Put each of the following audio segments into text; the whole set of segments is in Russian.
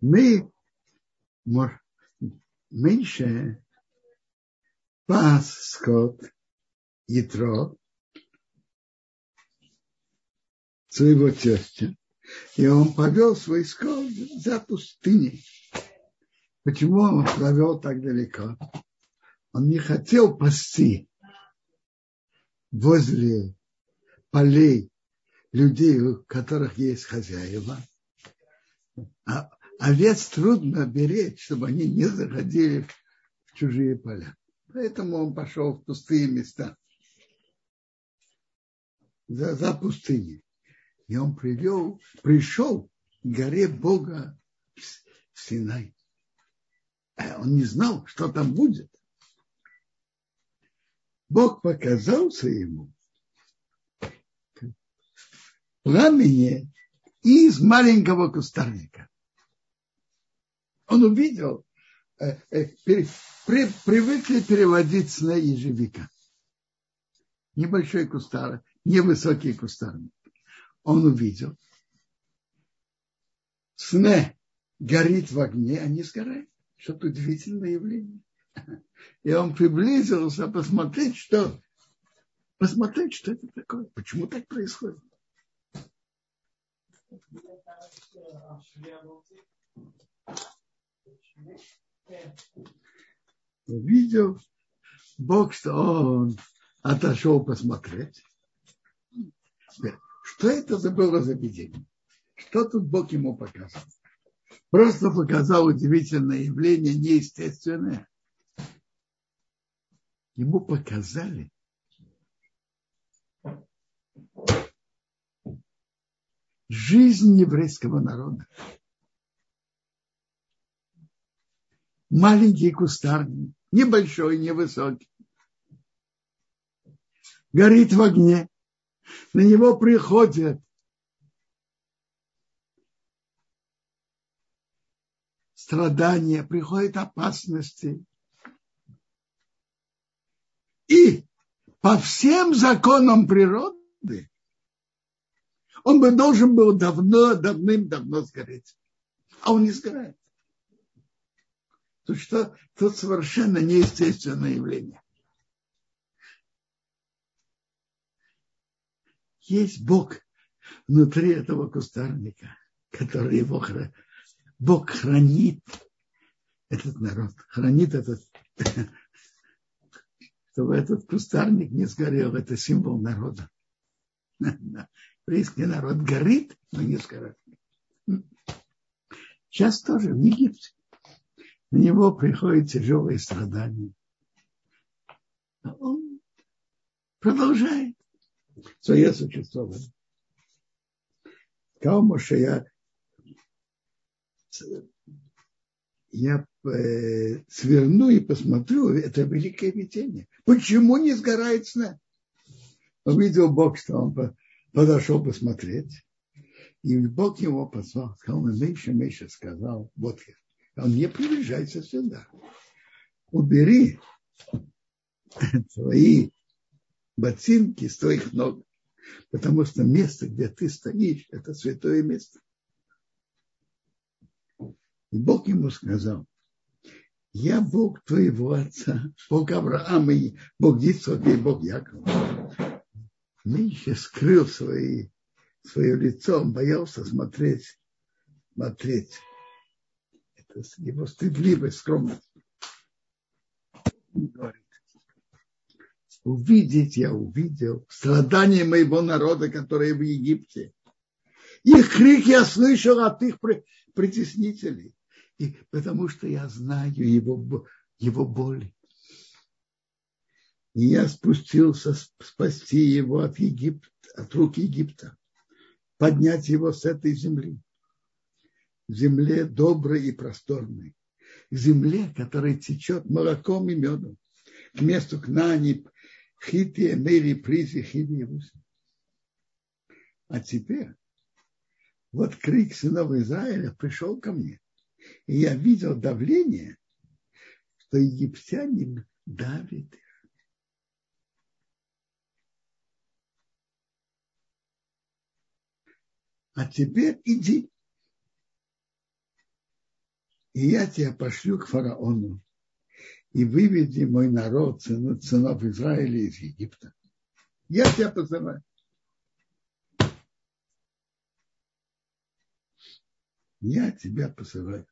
Мы меньше пас скот Ятро, своего тестя, и он повел свой скот за пустыней. Почему он провел так далеко? Он не хотел пасти возле полей людей, у которых есть хозяева. А овец трудно беречь, чтобы они не заходили в чужие поля. Поэтому он пошел в пустые места. За, за пустыней. И он привел, пришел к горе Бога в Синай. А он не знал, что там будет. Бог показался ему пламени из маленького кустарника. Он увидел, э, э, при, привыкли переводить на ежевика. Небольшой кустар, невысокий кустарник. Он увидел. Сне горит в огне, а не сгорает. Что-то удивительное явление. И он приблизился посмотреть, что, посмотреть, что это такое, почему так происходит. Увидел Бог, что он отошел посмотреть. Что это за было за видение? Что тут Бог ему показал? Просто показал удивительное явление, неестественное. Ему показали жизнь еврейского народа. Маленький кустарник, небольшой, невысокий, горит в огне. На него приходят страдания, приходят опасности. И по всем законам природы он бы должен был давно, давным-давно сгореть. А он не сгорает. Тут что, тут совершенно неестественное явление. Есть Бог внутри этого кустарника, который его хранит. Бог хранит этот народ, хранит этот, чтобы этот кустарник не сгорел. Это символ народа. Еврейский народ горит, но не сгорает. Сейчас тоже в Египте. На него приходят тяжелые страдания. А он продолжает свое существование. Сказал Моше, я, я э, сверну и посмотрю, это великое видение. Почему не сгорает сна? Увидел Бог, что он подошел посмотреть. И Бог его позвал, сказал, Меша, Меша сказал, вот я. Он не приближайся сюда. Убери твои ботинки с твоих ног, потому что место, где ты стоишь, это святое место. И Бог ему сказал, я Бог твоего отца, Бог Авраама, и Бог Ицхака и Бог Якова. Миша скрыл свои, свое лицо, он боялся смотреть, смотреть. Его стыдливость, скромность. Говорит, увидеть я увидел страдания моего народа, которые в Египте. Их крик я слышал от их притеснителей. И потому что я знаю его, его боли. И я спустился спасти его от, Египта, от рук Египта, поднять его с этой земли. Земле доброй и просторной. Земле, которая течет молоком и медом. К месту к Нани, Хити, Эмери, Призи, Хиди, А теперь вот крик сынов Израиля пришел ко мне. И я видел давление, что египтяне давят их. А теперь иди. И я тебя пошлю к фараону, и выведи мой народ, сынов Израиля из Египта. Я тебя позываю. Я тебя посылаю.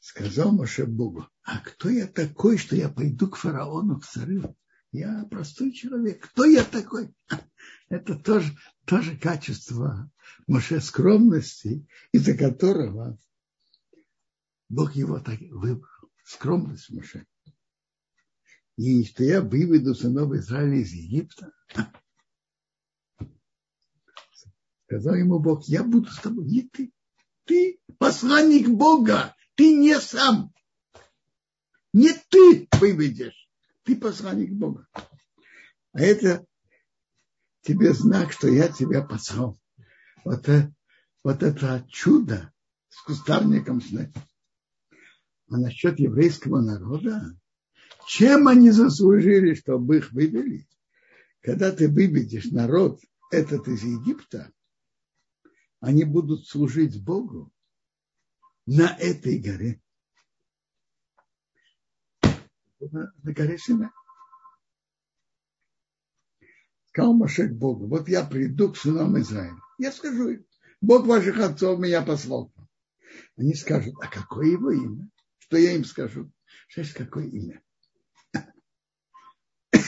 Сказал Моше Богу, а кто я такой, что я пойду к фараону в царю? Я простой человек. Кто я такой? Это тоже, тоже качество Моше скромности, из-за которого Бог его так выбрал. Скромность Моше. И что я выведу сынов Израиля из Египта. Сказал ему Бог, я буду с тобой. Не ты. Ты посланник Бога. Ты не сам. Не ты выведешь. Ты посланник Бога. А это тебе знак, что я тебя послал. Вот, это, вот это чудо с кустарником снег. А насчет еврейского народа, чем они заслужили, чтобы их вывели? Когда ты выведешь народ этот из Египта, они будут служить Богу на этой горе. На, горе Сина. Сказал Машек Богу, вот я приду к сынам Израиля. Я скажу им, Бог ваших отцов меня послал. Они скажут, а какое его имя? Что я им скажу? Шесть, какое имя?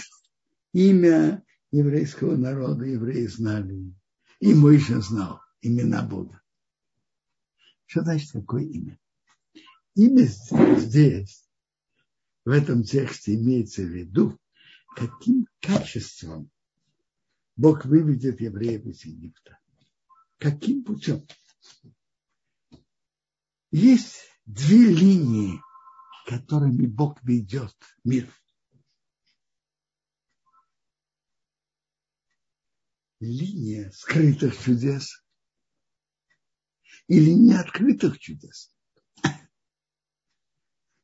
Имя еврейского народа евреи знали. И Мойша знал имена Бога. Что значит какое имя? Имя здесь, в этом тексте имеется в виду, каким качеством Бог выведет евреев из Египта. Каким путем? Есть две линии, которыми Бог ведет мир. Линия скрытых чудес или неоткрытых чудес.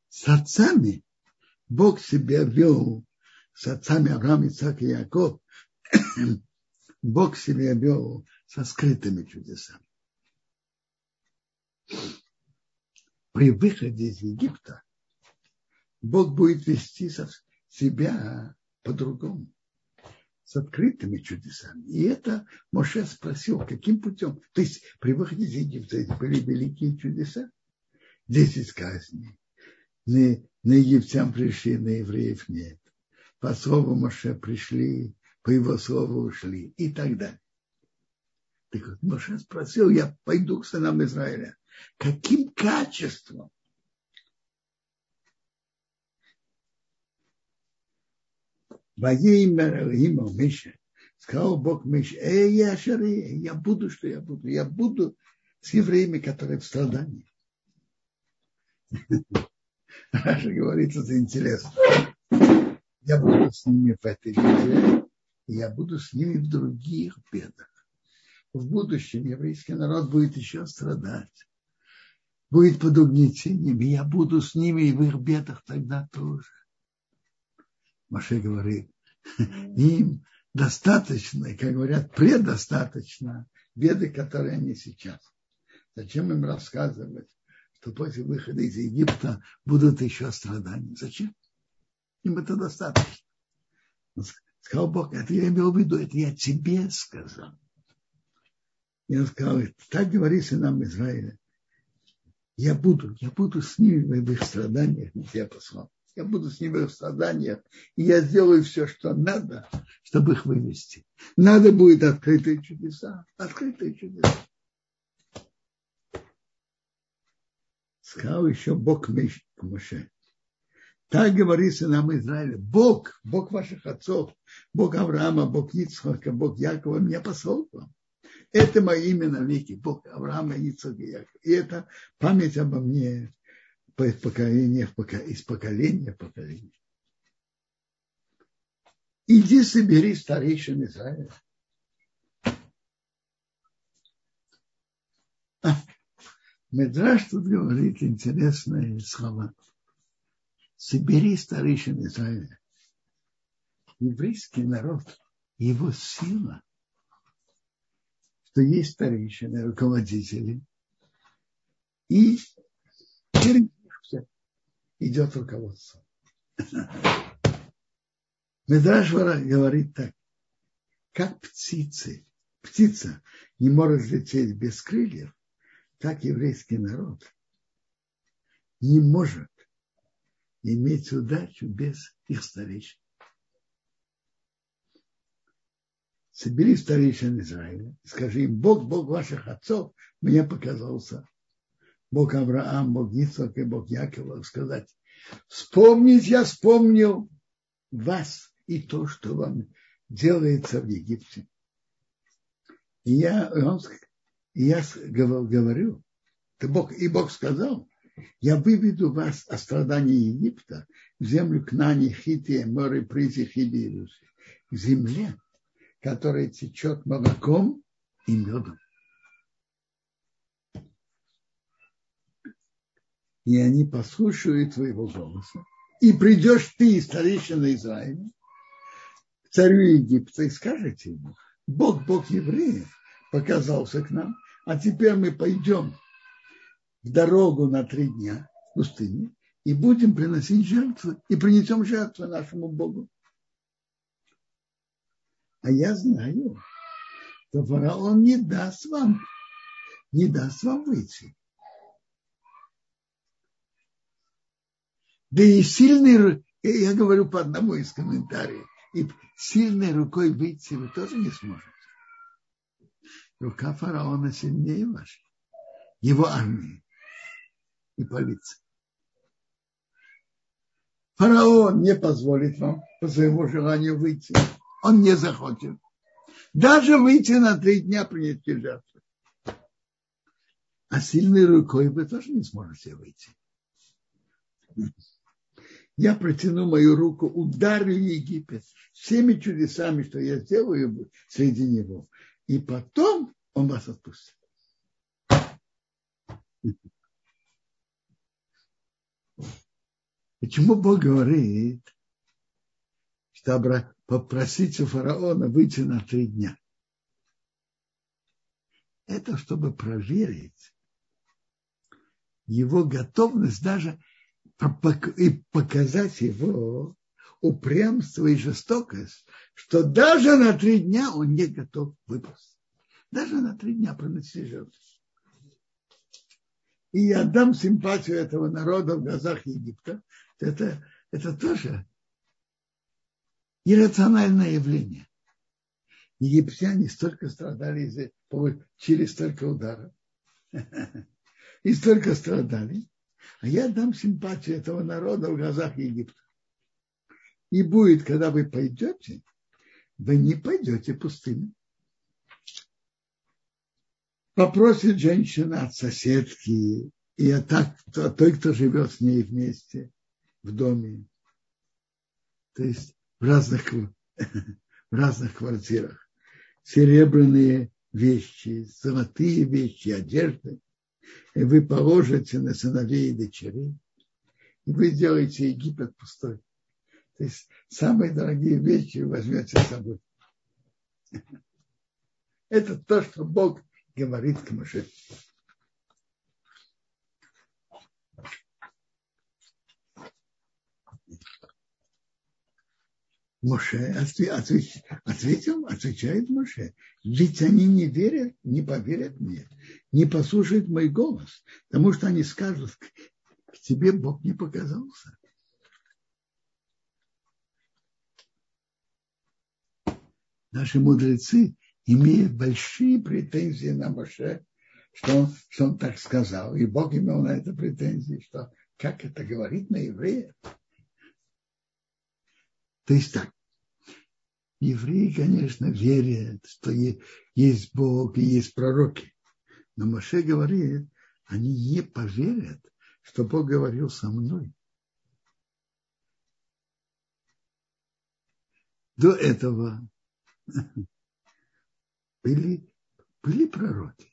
С отцами Бог себя вел, с отцами Авраам, Исаак и Яков, Бог себя вел со скрытыми чудесами. При выходе из Египта Бог будет вести себя по-другому с открытыми чудесами. И это Моше спросил, каким путем. То есть при выходе из Египта были великие чудеса. Десять казней. На, египтян пришли, на евреев нет. По слову Моше пришли, по его слову ушли и так далее. Так вот, Моше спросил, я пойду к сынам Израиля. Каким качеством имя Миша. Сказал Бог Миша, эй, я шари, я буду, что я буду. Я буду с евреями, которые в страдании. Раша говорит, это интересно. Я буду с ними в этой беде, и я буду с ними в других бедах. В будущем еврейский народ будет еще страдать, будет под угнетением, и я буду с ними и в их бедах тогда тоже. Маше говорит, им достаточно, как говорят, предостаточно беды, которые они сейчас. Зачем им рассказывать, что после выхода из Египта будут еще страдания? Зачем? Им это достаточно. Сказал Бог, это я имел в виду, это я тебе сказал. И он сказал, так говорит нам Израиля. Я буду, я буду с ними в их страданиях, я послал я буду с ними в страданиях, и я сделаю все, что надо, чтобы их вывести. Надо будет открытые чудеса, открытые чудеса. Сказал еще Бог Моше. Так говорится нам Израиль. Бог, Бог ваших отцов, Бог Авраама, Бог Ицхака, Бог Якова меня послал к вам. Это мое имя навеки, Бог Авраама, Ицхака и Якова. И это память обо мне из поколения в поколение. Иди собери старейшин Израиля. Медраж тут говорит интересные слова. Собери старейшин Израиля. Еврейский народ, его сила что есть старейшины, руководители, и идет руководство. Медраж говорит так, как птицы, птица не может лететь без крыльев, так еврейский народ не может иметь удачу без их старейшин. Собери старейшин Израиля, скажи им, Бог, Бог ваших отцов, мне показался. Бог Авраам, Бог Ицхак и Бог Якова, сказать, вспомнить я вспомнил вас и то, что вам делается в Египте. И я, он, и я говорю, и Бог, и Бог сказал, я выведу вас о страдании Египта в землю Кнани, Хития, море, Призи, Хиди, к земле, которая течет молоком и медом. И они послушают твоего голоса. И придешь ты, старейшина Израиля, царю Египта, и скажете ему, Бог, Бог евреев, показался к нам, а теперь мы пойдем в дорогу на три дня в пустыне и будем приносить жертвы, и принесем жертвы нашему Богу. А я знаю, что фараон не даст вам, не даст вам выйти. Да и сильный, я говорю по одному из комментариев, и сильной рукой выйти вы тоже не сможете. Рука фараона сильнее вашей, его армии и полиции. Фараон не позволит вам по своему желанию выйти. Он не захочет. Даже выйти на три дня принести жертву. А сильной рукой вы тоже не сможете выйти. Я протяну мою руку, ударю Египет всеми чудесами, что я сделаю среди него. И потом он вас отпустит. Почему Бог говорит, что попросить у фараона выйти на три дня? Это чтобы проверить его готовность даже и показать его упрямство и жестокость, что даже на три дня он не готов выпустить. Даже на три дня пронести жертву. И я дам симпатию этого народа в глазах Египта, это, это тоже иррациональное явление. Египтяне столько страдали из-за через столько ударов. И столько страдали. А я дам симпатию этого народа в глазах Египта. И будет, когда вы пойдете, вы не пойдете пустыми. Попросит женщина от соседки и от, той, кто живет с ней вместе в доме, то есть в разных, в разных квартирах, серебряные вещи, золотые вещи, одежды, и вы положите на сыновей и дочерей, и вы сделаете Египет пустой. То есть самые дорогие вещи возьмете с собой. Это то, что Бог говорит к Моше. Моше ответил, отвечает Моше. Ведь они не верят, не поверят мне, не послушают мой голос, потому что они скажут, к тебе Бог не показался. Наши мудрецы имеют большие претензии на Моше, что он, что он так сказал. И Бог имел на это претензии, что как это говорит на евреев. То есть так, евреи, конечно, верят, что есть Бог и есть пророки. Но Моше говорит, они не поверят, что Бог говорил со мной. До этого были, были пророки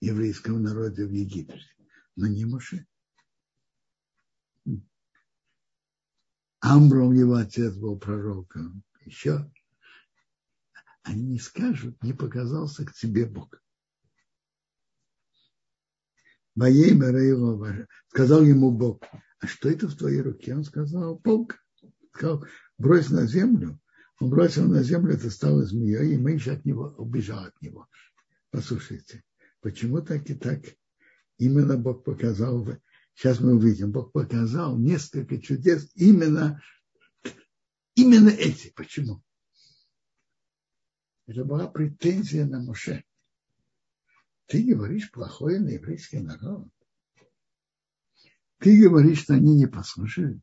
еврейского народа в Египте, но не Моше. Амбром его отец был пророком, еще. они не скажут, не показался к тебе Бог. Моей Мереева сказал ему Бог, а что это в твоей руке? Он сказал, Бог. Сказал, брось на землю. Он бросил на землю, это стало змеей, и меньше от него убежал от него. Послушайте, почему так и так именно Бог показал, сейчас мы увидим, Бог показал несколько чудес именно, именно эти. Почему? Это была претензия на Моше. Ты говоришь плохое на еврейский народ. Ты говоришь, что они не послушают.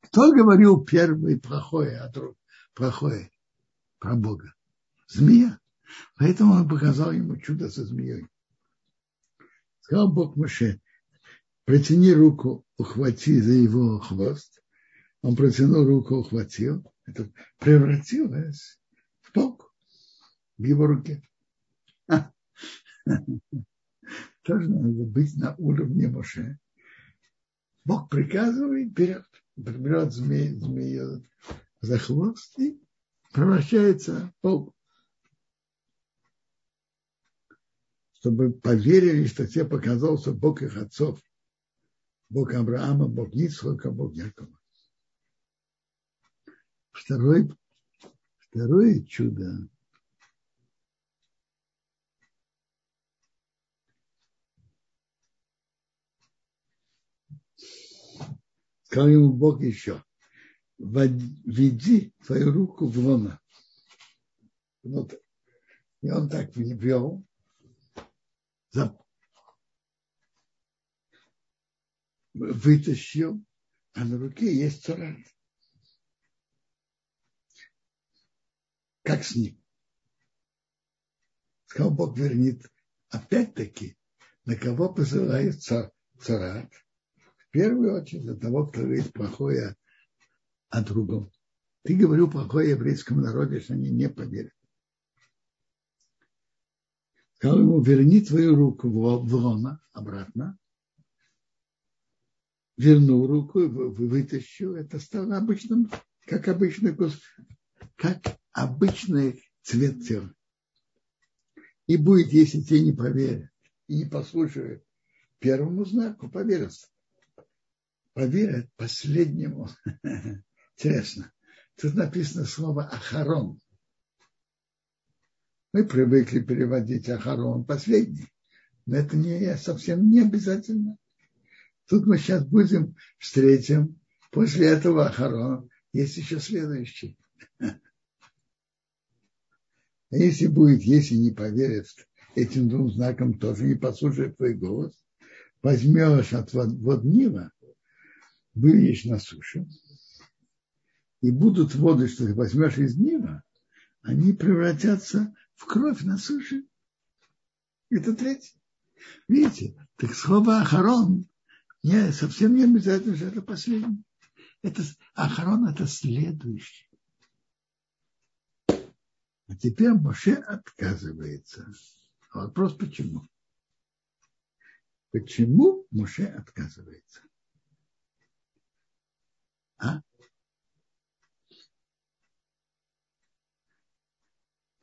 Кто говорил первый плохое, а друг плохое про Бога? Змея. Поэтому он показал ему чудо со змеей. Сказал Бог Моше, протяни руку, ухвати за его хвост. Он протянул руку, ухватил. Это превратилось в палку в его руке. Тоже надо быть на уровне Моше. Бог приказывает, берет, берет змею, змею за хвост и превращается в паук. Чтобы поверили, что тебе показался Бог их отцов. Бог Авраама, Бог Ицхака, Бог Якова. Второе, второе чудо Сказал ему Бог еще, веди твою руку в лона. Вот. И он так ввел, вытащил, а на руке есть царат. Как с ним? Сказал Бог вернит. Опять-таки, на кого посылает царат? Первую очередь для того, кто говорит плохое о другом. Ты говорил плохое еврейскому народу, что они не поверят. Сказал ему, верни твою руку в лона обратно. Вернул руку, вытащил. Это стало обычным, как обычный как обычный цвет тела. И будет, если тебе не поверят и не послушают первому знаку, поверят поверят последнему. Интересно. Тут написано слово «ахарон». Мы привыкли переводить «ахарон» последний. Но это не, совсем не обязательно. Тут мы сейчас будем, встретим, после этого «ахарон» есть еще следующий. А если будет, если не поверят этим двум знакам, тоже не послушает твой голос, возьмешь от воднила выльешь на суше, и будут воды, что ты возьмешь из Нила, они превратятся в кровь на суше. Это третье. Видите, так слово Ахарон не, совсем не обязательно, что это последний. Это, Ахарон это следующий. А теперь Моше отказывается. Вопрос почему? Почему Моше отказывается? А?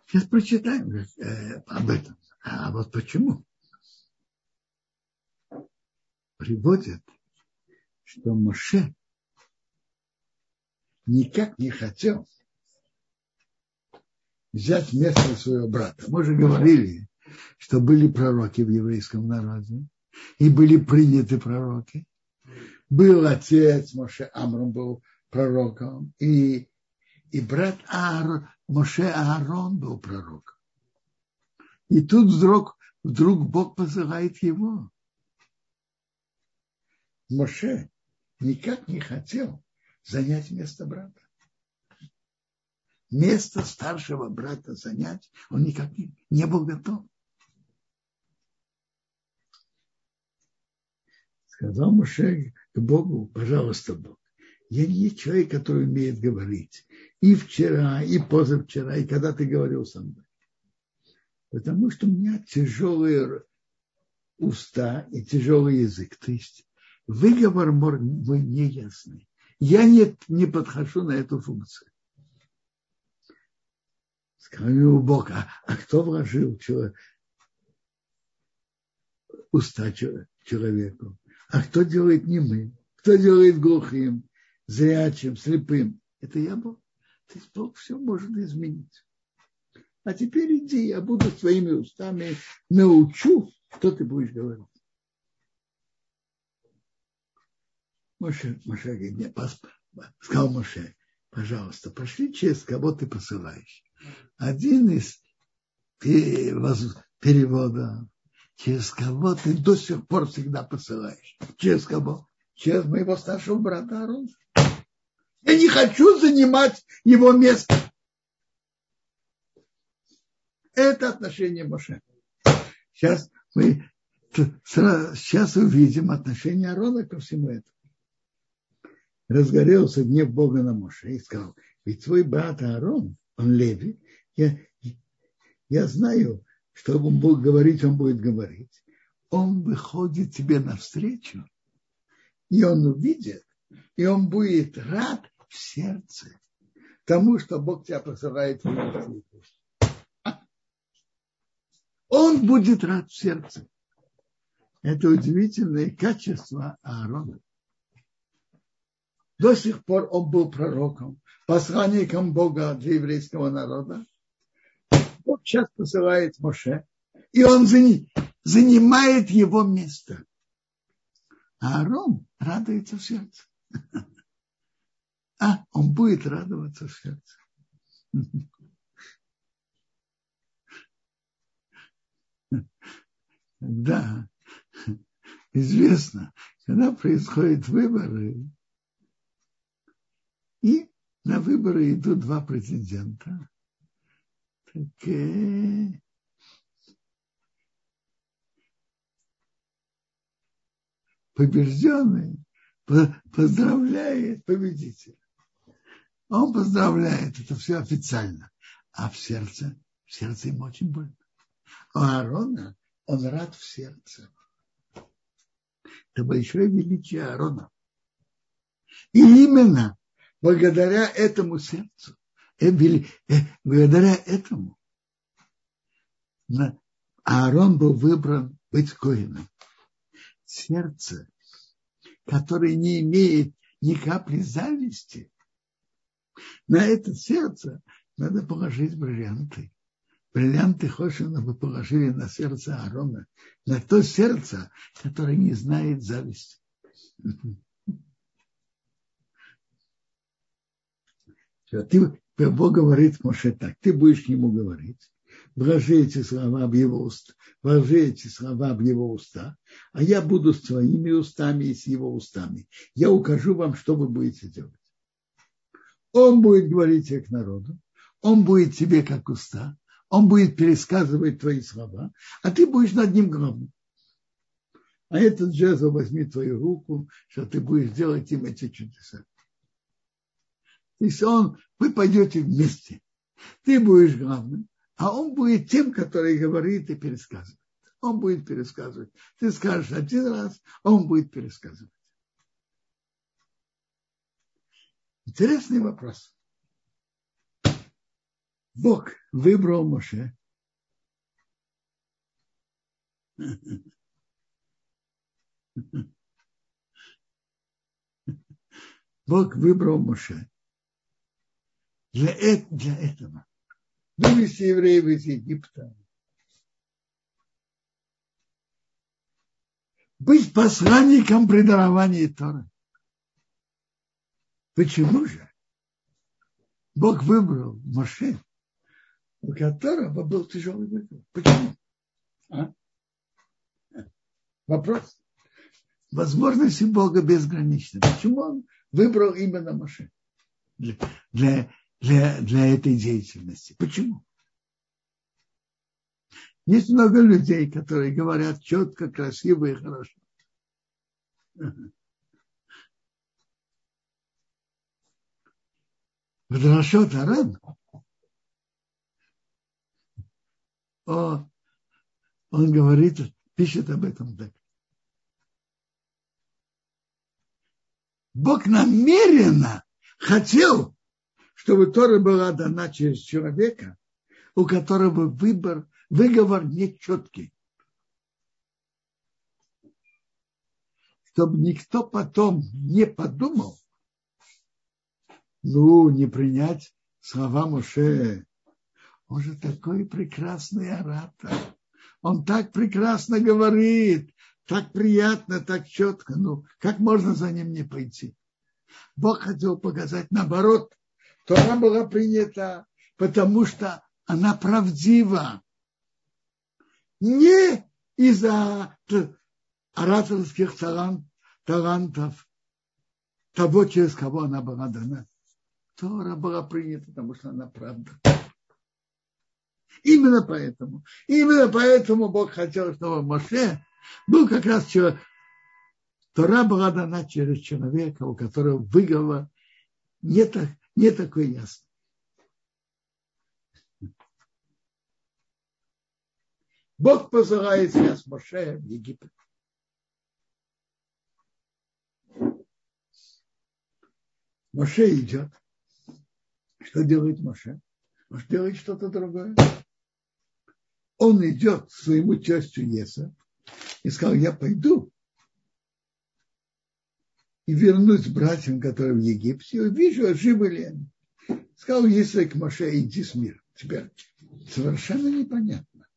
Сейчас прочитаем э, об этом. А вот почему? Приводят, что Моше никак не хотел взять место своего брата. Мы же говорили, что были пророки в еврейском народе, и были приняты пророки был отец Моше Амрон, был пророком, и, и брат Аар, Моше Аарон был пророком. И тут вдруг, вдруг Бог посылает его. Моше никак не хотел занять место брата. Место старшего брата занять он никак не, не был готов. Сказал Моше к Богу, пожалуйста, Бог, я не человек, который умеет говорить. И вчера, и позавчера, и когда ты говорил со мной. Потому что у меня тяжелые уста и тяжелый язык. То есть выговор мой неясный. Я не, не подхожу на эту функцию. Сказал Бог, а, а кто вложил человек, уста человеку? А кто делает немым? Кто делает глухим, зрячим, слепым? Это я Бог. То есть Бог все может изменить. А теперь иди, я буду своими устами научу, что ты будешь говорить. Моше, Моше говорит, нет, сказал Моше, пожалуйста, пошли через кого ты посылаешь. Один из переводов, через кого ты до сих пор всегда посылаешь. Через кого? Через моего старшего брата Арона. Я не хочу занимать его место. Это отношение Моше. Сейчас мы сейчас увидим отношение Арона ко всему этому. Разгорелся гнев Бога на Моше и сказал, ведь твой брат Аарон, он Леви, я, я знаю, что он будет говорить, он будет говорить. Он выходит тебе навстречу, и он увидит, и он будет рад в сердце тому, что Бог тебя посылает в Он будет рад в сердце. Это удивительное качество Аарона. До сих пор он был пророком, посланником Бога для еврейского народа. Бог сейчас посылает Моше, и он занимает его место. А Аарон радуется в сердце. А, он будет радоваться в сердце. Да, известно, когда происходят выборы, и на выборы идут два претендента. Так, побежденный поздравляет победителя. Он поздравляет, это все официально. А в сердце, в сердце ему очень больно. А Аарона, он рад в сердце. Это большое величие Аарона. И именно благодаря этому сердцу, э, э, благодаря этому Аарон был выбран быть коином. Сердце, которое не имеет ни капли зависти, на это сердце надо положить бриллианты. Бриллианты Хошина вы положили на сердце Аарона, на то сердце, которое не знает зависти. Ты, Бог говорит Моше так, ты будешь ему говорить, вложи эти слова в его уста, вложи эти слова в его уста, а я буду с твоими устами и с его устами. Я укажу вам, что вы будете делать. Он будет говорить тебе народу, он будет тебе как уста, он будет пересказывать твои слова, а ты будешь над ним главным. А этот жезл возьми твою руку, что ты будешь делать им эти чудеса. То он, вы пойдете вместе. Ты будешь главным, а он будет тем, который говорит и пересказывает. Он будет пересказывать. Ты скажешь один раз, а он будет пересказывать. Интересный вопрос. Бог выбрал Моше. Бог выбрал Моше для, для этого. Вывести евреев из Египта. Быть посланником при даровании Тора. Почему же? Бог выбрал Моше, у которого был тяжелый выбор. Почему? А? Вопрос. Возможности Бога безграничны. Почему он выбрал именно Моше? Для, для, для, для этой деятельности. Почему? Есть много людей, которые говорят четко, красиво и хорошо. Вдрашот Аран, он говорит, пишет об этом так. Бог намеренно хотел чтобы Тора была дана через человека, у которого выбор, выговор нечеткий. Чтобы никто потом не подумал, ну, не принять слова Моше. Он же такой прекрасный оратор. Он так прекрасно говорит, так приятно, так четко. Ну, как можно за ним не пойти? Бог хотел показать наоборот. Тора была принята, потому что она правдива. Не из-за ораторских талант, талантов того, через кого она была дана. Тора была принята, потому что она правда. Именно поэтому. Именно поэтому Бог хотел, чтобы Моше был как раз человек. Тора была дана через человека, у которого выговор не, так, не такой ясный. Бог посылает сейчас Моше в Египет. Моше идет. Что делает Моше? Моше делает что-то другое. Он идет к своему тестю Еса и сказал, я пойду и вернусь братьям, которые в Египте, увижу, живы ли они. Сказал Еса к Моше, иди с миром. Теперь совершенно непонятно.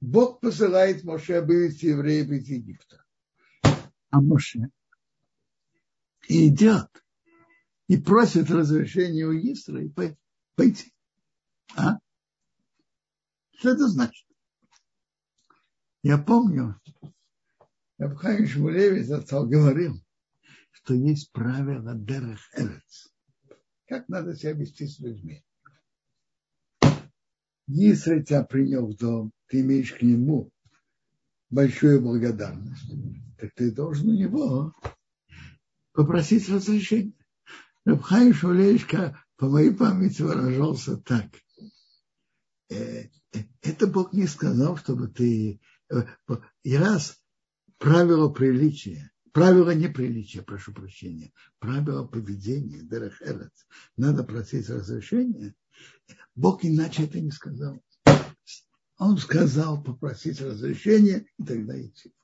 Бог посылает Моше вывести евреев из Египта. А Моше идет и просит разрешения у Истра и пойти. А? Что это значит? Я помню, Абхай Шмулевич отцал говорил, что есть правило Дерех Эрец. Как надо себя вести с людьми. Если тебя принял в дом, ты имеешь к нему большую благодарность, так ты должен у него попросить разрешения. Рабхай Шулейшка, по моей памяти, выражался так. «Э, э, это Бог не сказал, чтобы ты... Э, и раз правило приличия, правило неприличия, прошу прощения, правило поведения, дерехерец, надо просить разрешения, Бог иначе это не сказал. Он сказал попросить разрешения и тогда идти.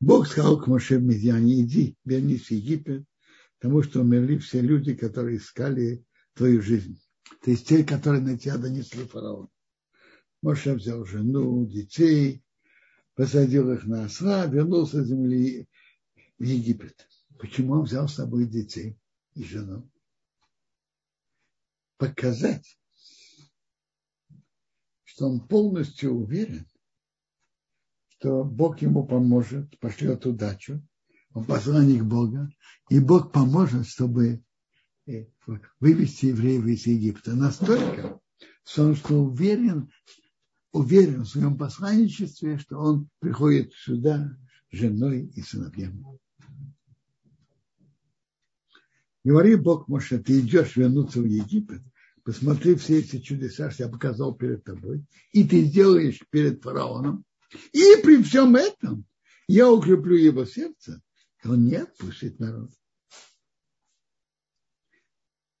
Бог сказал к Моше в Медьяне, иди, вернись в Египет, потому что умерли все люди, которые искали твою жизнь. То есть те, которые на тебя донесли фараон. Моше взял жену, детей, посадил их на осла, вернулся с земли в Египет. Почему он взял с собой детей и жену? Показать, что он полностью уверен, что Бог ему поможет, пошлет удачу, он посланник Бога, и Бог поможет, чтобы э, вывести евреев из Египта. Настолько, что он что уверен, уверен в своем посланничестве, что он приходит сюда с женой и сыновьями. Говори Бог, может, ты идешь вернуться в Египет, посмотри все эти чудеса, что я показал перед тобой, и ты сделаешь перед фараоном, и при всем этом я укреплю его сердце, и он не отпустит народ.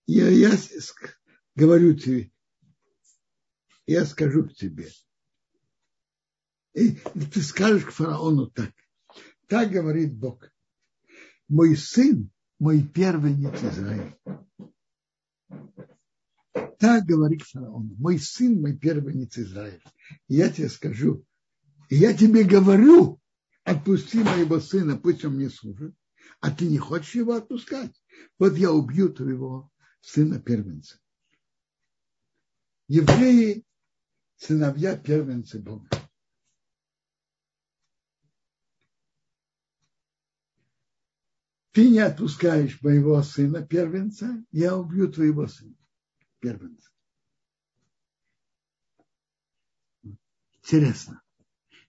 Я, я говорю тебе, я скажу тебе. И ты скажешь к фараону так. Так говорит Бог. Мой сын, мой первенец Израиль. Так говорит фараон. Мой сын, мой первенец Израиль. Я тебе скажу, я тебе говорю, отпусти моего сына, пусть он мне служит, а ты не хочешь его отпускать. Вот я убью твоего сына первенца. Евреи – сыновья первенцы Бога. Ты не отпускаешь моего сына первенца, я убью твоего сына первенца. Интересно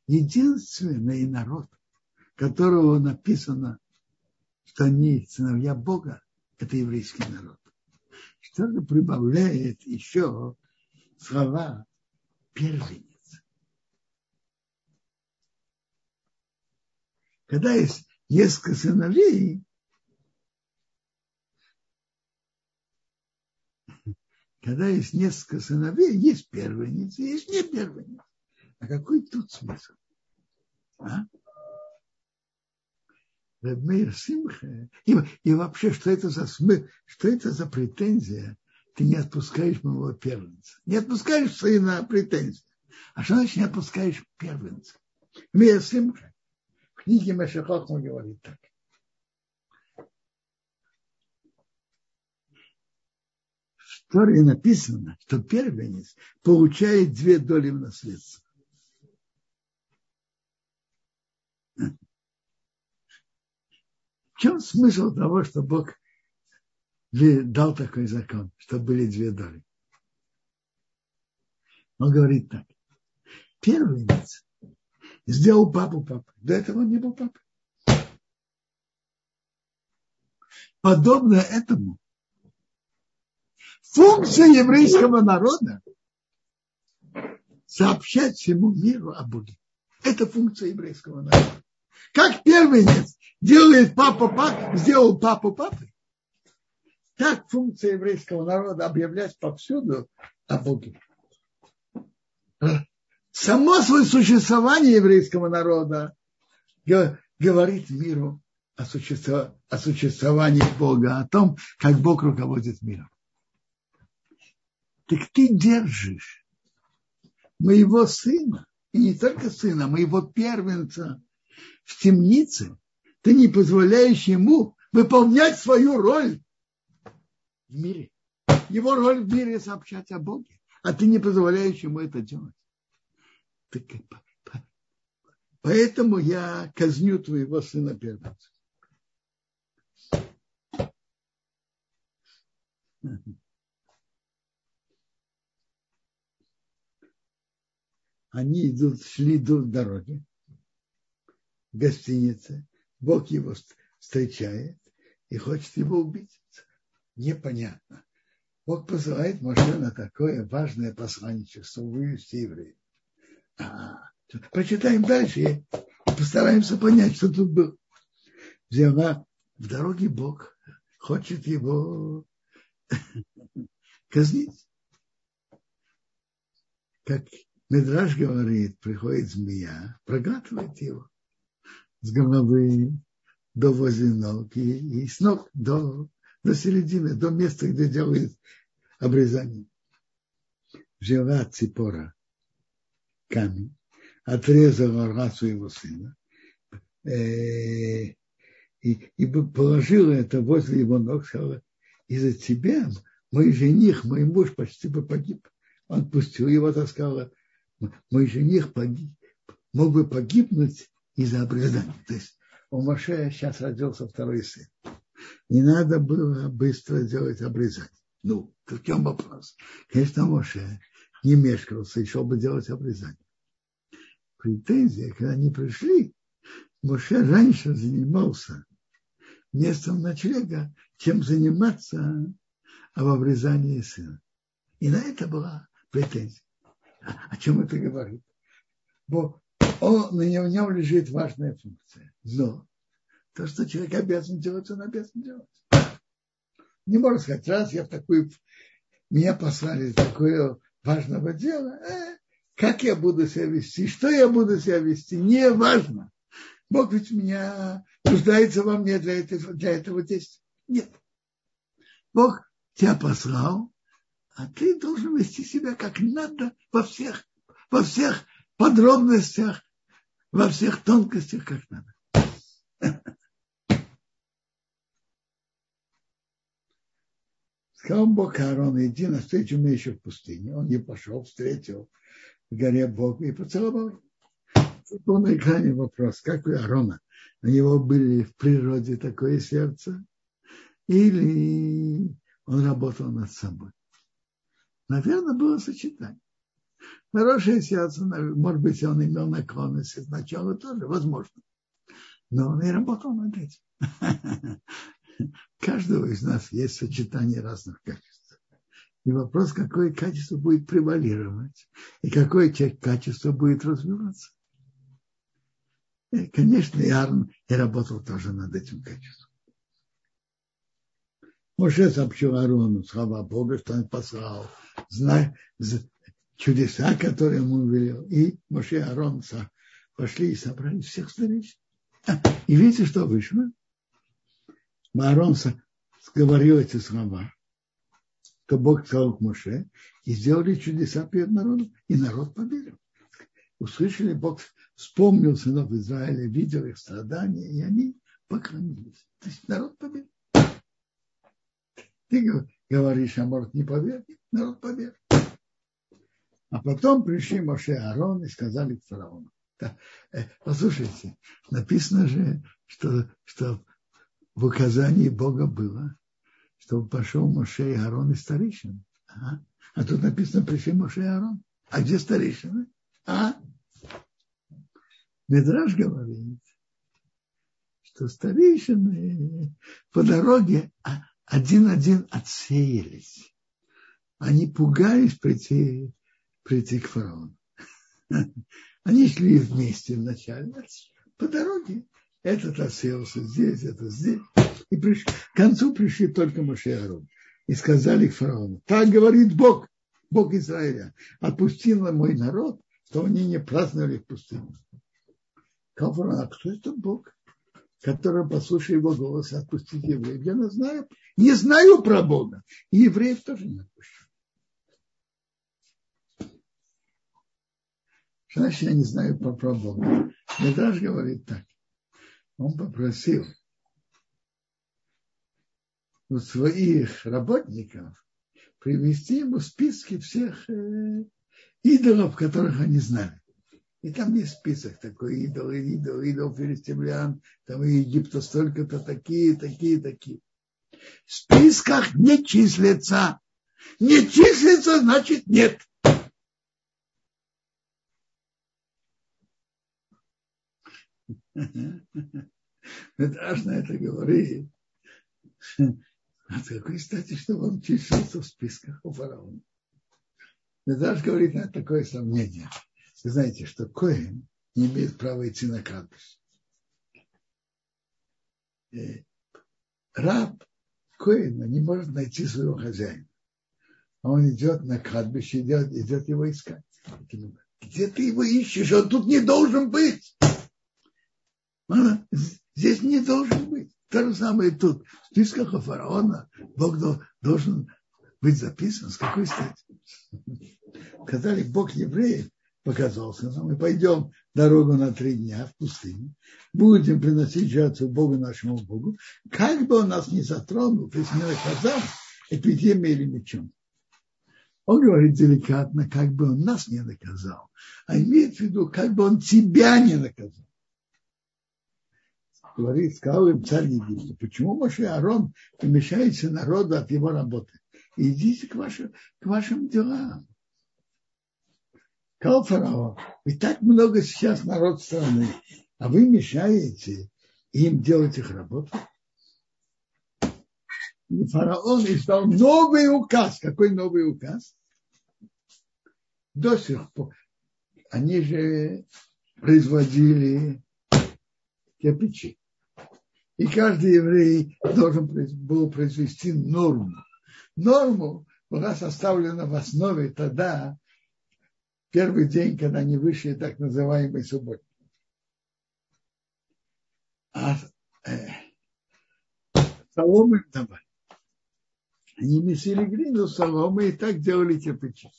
единственный народ, которого написано, что они сыновья Бога, это еврейский народ. Что же прибавляет еще слова первенец. Когда есть несколько сыновей, когда есть несколько сыновей, есть первенец, есть не первенец. А какой тут смысл? А? Мир Симха. И, и вообще, что это за смысл, что это за претензия? Ты не отпускаешь моего первенца. Не отпускаешь сына претензии. А что значит не отпускаешь первенца? Мир Симха. В книге Машахот он говорит так. В Торе написано, что первенец получает две доли в наследство. В чем смысл того, что Бог дал такой закон, что были две доли? Он говорит так. Первенец сделал папу папой. До этого он не был папой. Подобно этому функция еврейского народа сообщать всему миру о Боге. Это функция еврейского народа. Как первенец делает папа пап, сделал папу папой, так функция еврейского народа объявлять повсюду о Боге. Само свое существование еврейского народа говорит миру о, существовании Бога, о том, как Бог руководит миром. Так ты держишь моего сына, и не только сына, моего первенца в темнице, ты не позволяешь ему выполнять свою роль в мире. Его роль в мире сообщать о Боге, а ты не позволяешь ему это делать. Так, поэтому я казню твоего сына первенца. Они идут, шли идут в дороге, в гостинице, Бог его встречает и хочет его убить. Непонятно. Бог посылает Моше на такое важное посланничество вывести евреев. А, прочитаем дальше и постараемся понять, что тут было. Взяла в дороге Бог, хочет его казнить. Как Медраж говорит, приходит змея, проглатывает его с головы до возле ног и, и с ног до, до середины, до места, где делает обрезание. Взяла ципора камень, отрезала рацу его сына э, и, и положила это возле его ног, сказала, из-за тебя мой жених, мой муж почти бы погиб. Он пустил его, так сказала, мой жених погиб, мог бы погибнуть из-за обрезания. То есть у Моше сейчас родился второй сын. Не надо было быстро делать обрезание. Ну, в чем вопрос? Конечно, Моше не мешкался шел бы делать обрезание. Претензия, когда они пришли, Моше раньше занимался местом ночлега, чем заниматься об обрезании сына. И на это была претензия. О чем это говорит? Бо он, на нем лежит важная функция. Но то, что человек обязан делать, он обязан делать. Не можно сказать, раз я в такую, меня послали в такое важного дела, э, как я буду себя вести, что я буду себя вести, не важно. Бог ведь меня нуждается во мне для этого, для этого действия. Нет. Бог тебя послал, а ты должен вести себя как надо во всех, во всех подробностях, во всех тонкостях, как надо. Сказал Бог Аарон, иди навстречу мне еще в пустыне. Он не пошел, встретил в горе Бога и поцеловал. Тут был на экране вопрос, как у Аарона, у него были в природе такое сердце, или он работал над собой. Наверное, было сочетание. Хорошее сердце, может быть, он имел наклонности сначала тоже, возможно. Но он и работал над этим. Каждого из нас есть сочетание разных качеств. И вопрос, какое качество будет превалировать, и какое качество будет развиваться. И, конечно, и Арн и работал тоже над этим качеством. Моше сообщил Арону слова Бога, что он послал знак, чудеса, которые ему велел. И Моше и Арон пошли и собрали всех старейшин. И видите, что вышло? Аарон говорил эти слова, то Бог сказал к Моше, и сделали чудеса перед народом, и народ поверил. Услышали, Бог вспомнил сынов Израиля, видел их страдания, и они поклонились. То есть народ поверил. Ты говоришь, а может не поверит? Народ поверил. А потом пришли Моше и Аарон и сказали к фараону. Да, э, послушайте, написано же, что, что в указании Бога было, чтобы пошел Моше и Аарон и старейшин. А? а тут написано, пришли Моше и Аарон. А где старейшины? А? Медраж говорит, что старейшины по дороге один-один отсеялись. Они пугались прийти, прийти к фараону. Они шли вместе вначале, по дороге. Этот отсеялся здесь, это здесь. И приш... к концу пришли только Моше и Арон. И сказали к фараону, так говорит Бог, Бог Израиля, отпусти на мой народ, что они не праздновали в пустыне. Сказал а кто это Бог? который, послушая его голос, отпустит евреев. Я не знаю, не знаю про Бога. И евреев тоже не отпущу. Значит, я не знаю про, про Бога. Медраж говорит так. Он попросил у своих работников привести ему списки всех э, идолов, которых они знали. И там есть список такой, идол, идол, идол филистимлян, там и Египта столько-то, такие, такие, такие. В списках не числится. Не числится, значит нет. Медраж на это говорит. А какой стати, что он числился в списках у фараона? Медраж говорит на такое сомнение. Вы знаете, что Коин не имеет права идти на кладбище. Раб Коина не может найти своего хозяина. А он идет на кладбище, идет, идет его искать. Где ты его ищешь? Он тут не должен быть. Он здесь не должен быть. То же самое тут. В списках у фараона Бог должен быть записан. С какой стати? Сказали, Бог евреев показался нам, мы пойдем дорогу на три дня в пустыню, будем приносить жертву Богу нашему Богу, как бы он нас не затронул, то есть не наказал эпидемией или мечом. Он говорит деликатно, как бы он нас не наказал, а имеет в виду, как бы он тебя не наказал. Говорит, сказал им царь Египта, почему Моше Арон помешаете народу от его работы? Идите к вашим, к вашим делам. Сказал фараон, ведь так много сейчас народ страны, а вы мешаете им делать их работу. И фараон издал новый указ. Какой новый указ? До сих пор. Они же производили кирпичи. И каждый еврей должен был произвести норму. Норму была составлена в основе тогда первый день, когда они вышли так называемый субботник. А э, соломы давали. Они месили глину соломы и так делали кирпичи.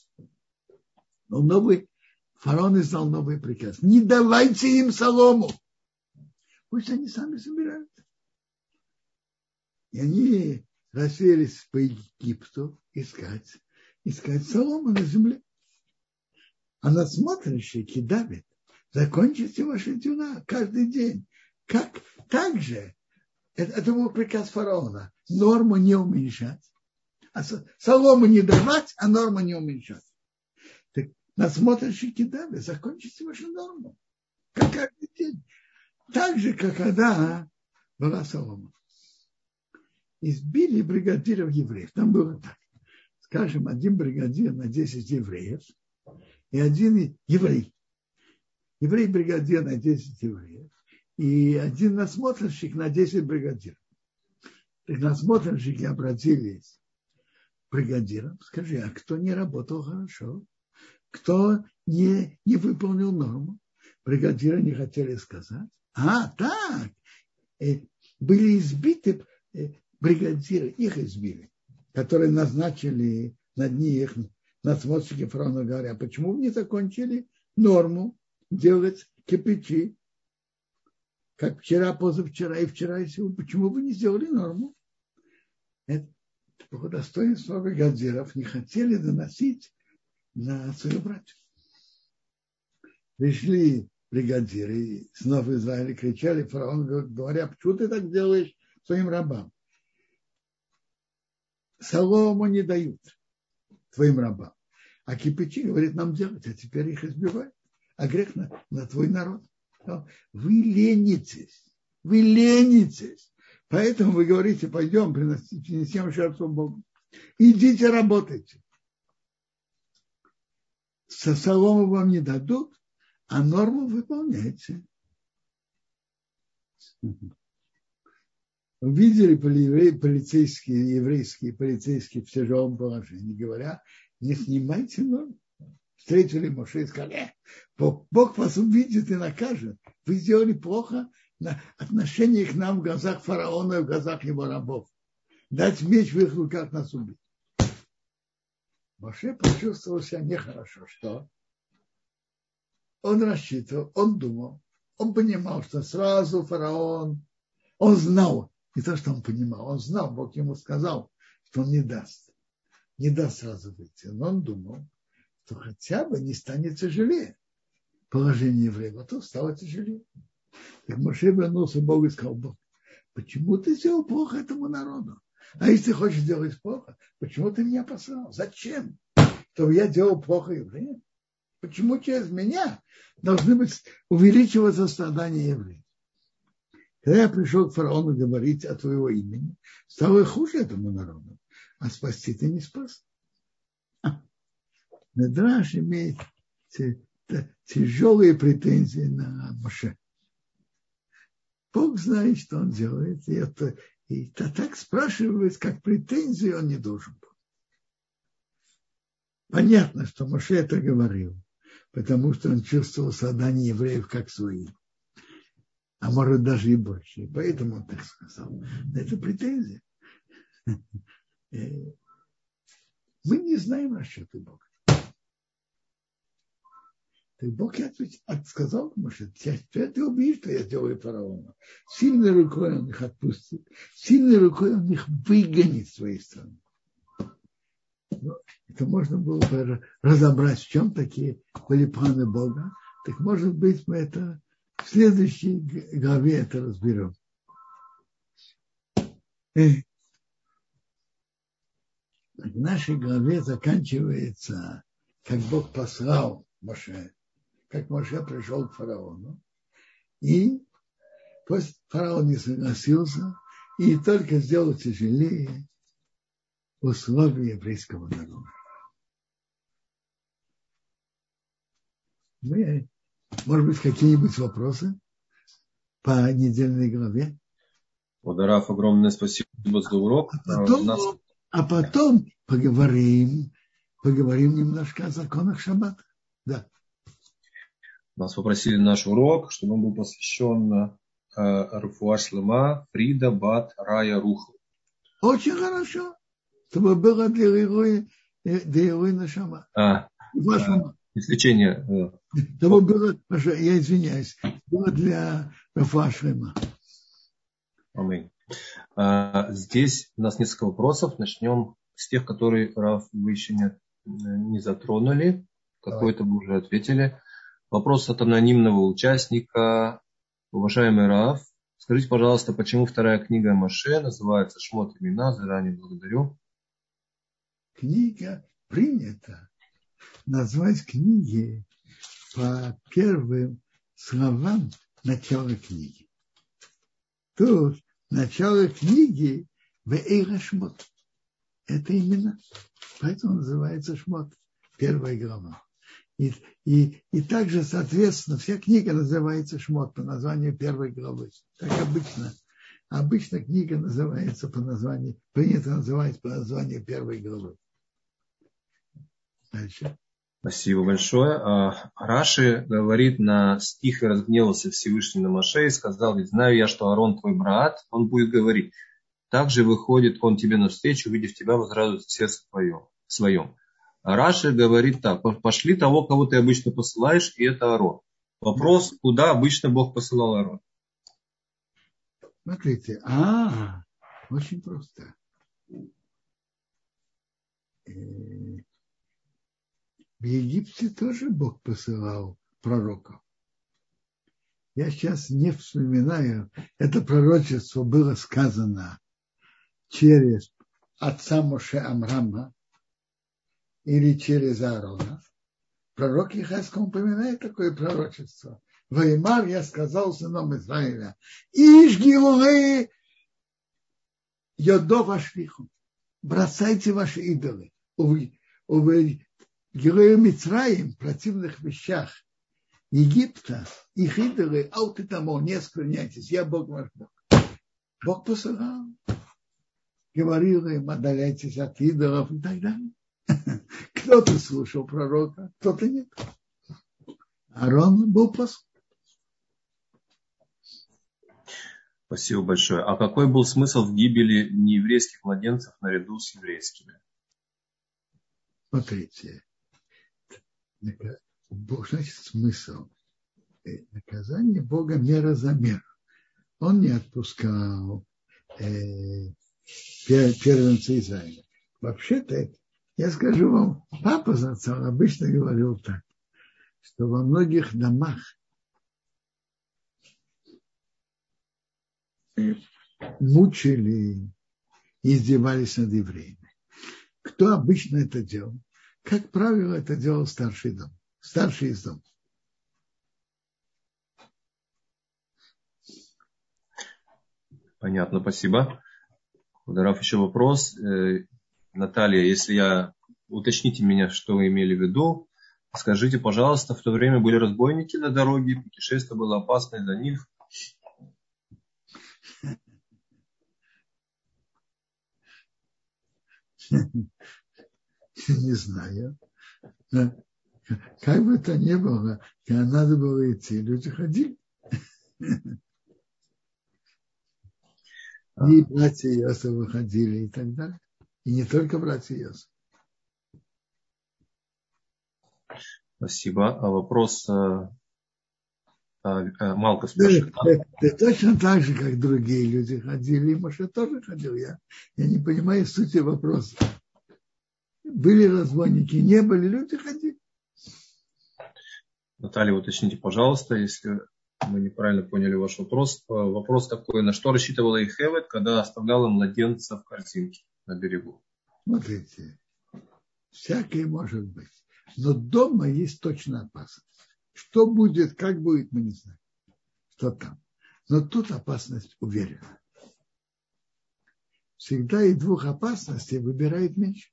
Но новый фараон издал новый приказ. Не давайте им солому. Пусть они сами собирают. И они расселись по Египту искать, искать солому на земле а надсмотрщики давят. Закончите ваши дела каждый день. Как? Так же, это, это был приказ фараона, норму не уменьшать. А солому не давать, а норму не уменьшать. Так надсмотрщики давят, закончите вашу норму. Как каждый день. Так же, как когда была солома. Избили бригадиров евреев. Там было так. Скажем, один бригадир на 10 евреев – и один еврей. Еврей-бригадир на 10 евреев. И один насмотрщик на 10 бригадиров. Так насмотрщики обратились к бригадирам, скажи, а кто не работал хорошо? Кто не, не выполнил норму? Бригадиры не хотели сказать. А, так, э, были избиты э, бригадиры, их избили, которые назначили над них надсмотрщики фараона говоря, почему вы не закончили норму делать кирпичи, как вчера, позавчера и вчера и сегодня, почему вы не сделали норму? Это по достоинству бригадиров не хотели доносить на свою братью. Пришли бригадиры снова Израиль кричали, фараон говоря, почему ты так делаешь своим рабам? Солому не дают твоим рабам. А кипячи говорит нам делать, а теперь их избивают. А грех на, на твой народ. Вы ленитесь, вы ленитесь. Поэтому вы говорите, пойдем, принесем жертву Богу. Идите работайте. Со солому вам не дадут, а норму выполняйте. Видели полицейские, еврейские полицейские в тяжелом положении, говоря, не снимайте норму. Встретили Моше и сказали, «Э, Бог вас увидит и накажет. Вы сделали плохо на отношение к нам в глазах фараона и в глазах его рабов. Дать меч в их руках нас убить. Моше почувствовал себя нехорошо. Что? Он рассчитывал, он думал, он понимал, что сразу фараон, он знал, не то, что он понимал, он знал, Бог ему сказал, что он не даст. Не даст сразу выйти. Но он думал, что хотя бы не станет тяжелее положение евреев, а то стало тяжелее. Так Моше вернулся Богу и сказал, Бог, почему ты сделал плохо этому народу? А если хочешь сделать плохо, почему ты меня послал? Зачем? Чтобы я делал плохо евреям? Почему через меня должны быть увеличиваться страдания евреев? Когда я пришел к фараону говорить о твоего имени, стало хуже этому народу, а спасти ты не спас. Медраж имеет тяжелые претензии на Моше. Бог знает, что он делает, и это и то так спрашивает, как претензии он не должен был. Понятно, что Моше это говорил, потому что он чувствовал создание евреев как свои а может даже и больше. И поэтому он так сказал. Но это претензия. Э, мы не знаем расчеты Бога. Так Бог сказал ему, что ты убьешь, что я сделаю фараона. Сильной рукой он их отпустит. Сильной рукой он их выгонит с своей страны. Ну, это можно было бы разобрать, в чем такие были планы Бога. Так может быть, мы это в следующей главе это разберем. В нашей главе заканчивается, как Бог послал Моше, как Моше пришел к фараону. И пусть фараон не согласился и только сделал тяжелее условия еврейского народа. Мы может быть, какие-нибудь вопросы по недельной главе? Ударав, огромное спасибо за урок. А потом, нас... а потом поговорим, поговорим немножко о законах шаббата. Да. Нас попросили наш урок, чтобы он был посвящен э, Руфуа Шлема, Фрида, Бат, Рая, Руха. Очень хорошо. Чтобы было для Ируи, для Ируи Нашама. А, а, исключение э, того было, я извиняюсь, было для Рафа Шлема. А, здесь у нас несколько вопросов. Начнем с тех, которые, Раф, вы еще не, не затронули. Какой-то вы уже ответили. Вопрос от анонимного участника. Уважаемый Раф, скажите, пожалуйста, почему вторая книга Маше называется «Шмот имена»? Заранее благодарю. Книга принята назвать книги по первым словам начала книги. Тут начало книги в Шмот. Это именно. Поэтому называется Шмот. Первая глава. И, и, и также, соответственно, вся книга называется Шмот по названию первой главы. Так обычно. Обычно книга называется по названию, принято называть по названию первой главы. Дальше. Спасибо большое. А, Раши говорит на стих и разгневался Всевышний на Маше и сказал, ведь знаю я, что Арон твой брат, он будет говорить. Также выходит он тебе навстречу, увидев тебя, возрадуется сердце твое, своем. А Раши говорит так, пошли того, кого ты обычно посылаешь, и это Арон. Вопрос, куда обычно Бог посылал Арон? Смотрите, а, очень просто. В Египте тоже Бог посылал пророков. Я сейчас не вспоминаю, это пророчество было сказано через отца Моше Амрама или через Аарона. Пророк Ихаском упоминает такое пророчество. Ваймар я сказал сынам Израиля, Иш гилулы йодов ашвиху, бросайте ваши идолы. Увы, герои Мицраим, противных вещах Египта, их идолы, аутитамо, не склоняйтесь, я Бог ваш Бог. Бог посылал, говорил им, отдаляйтесь от идолов и так далее. Кто-то слушал пророка, кто-то нет. Арон был послан. Спасибо большое. А какой был смысл в гибели нееврейских младенцев наряду с еврейскими? Смотрите, Бог, значит, смысл. Э, наказание Бога мера за меру. Он не отпускал э, первенца Израиля. Вообще-то, я скажу вам, папа Зацал обычно говорил так, что во многих домах мучили и издевались над евреями. Кто обычно это делал? Как правило, это делал старший дом, старший из дома. Понятно, спасибо. Ударов еще вопрос. Э, Наталья, если я уточните меня, что вы имели в виду, скажите, пожалуйста, в то время были разбойники на дороге, путешествие было опасное для них, Не знаю. Как бы то ни было, когда надо было идти, люди ходили. И братья Иосифа выходили и так далее. И не только братья Иосифа. Спасибо. А вопрос э, а, а, Малка спрашивает. Ты, ты точно так же, как другие люди ходили, и Маша тоже ходил. Я, я не понимаю сути вопроса. Были разбойники, не были, люди ходили. Наталья, уточните, пожалуйста, если мы неправильно поняли ваш вопрос. Вопрос такой, на что рассчитывала Ихевет, когда оставляла младенца в корзинке на берегу? Смотрите, всякое может быть. Но дома есть точно опасность. Что будет, как будет, мы не знаем. Что там. Но тут опасность уверена. Всегда и двух опасностей выбирает меньше.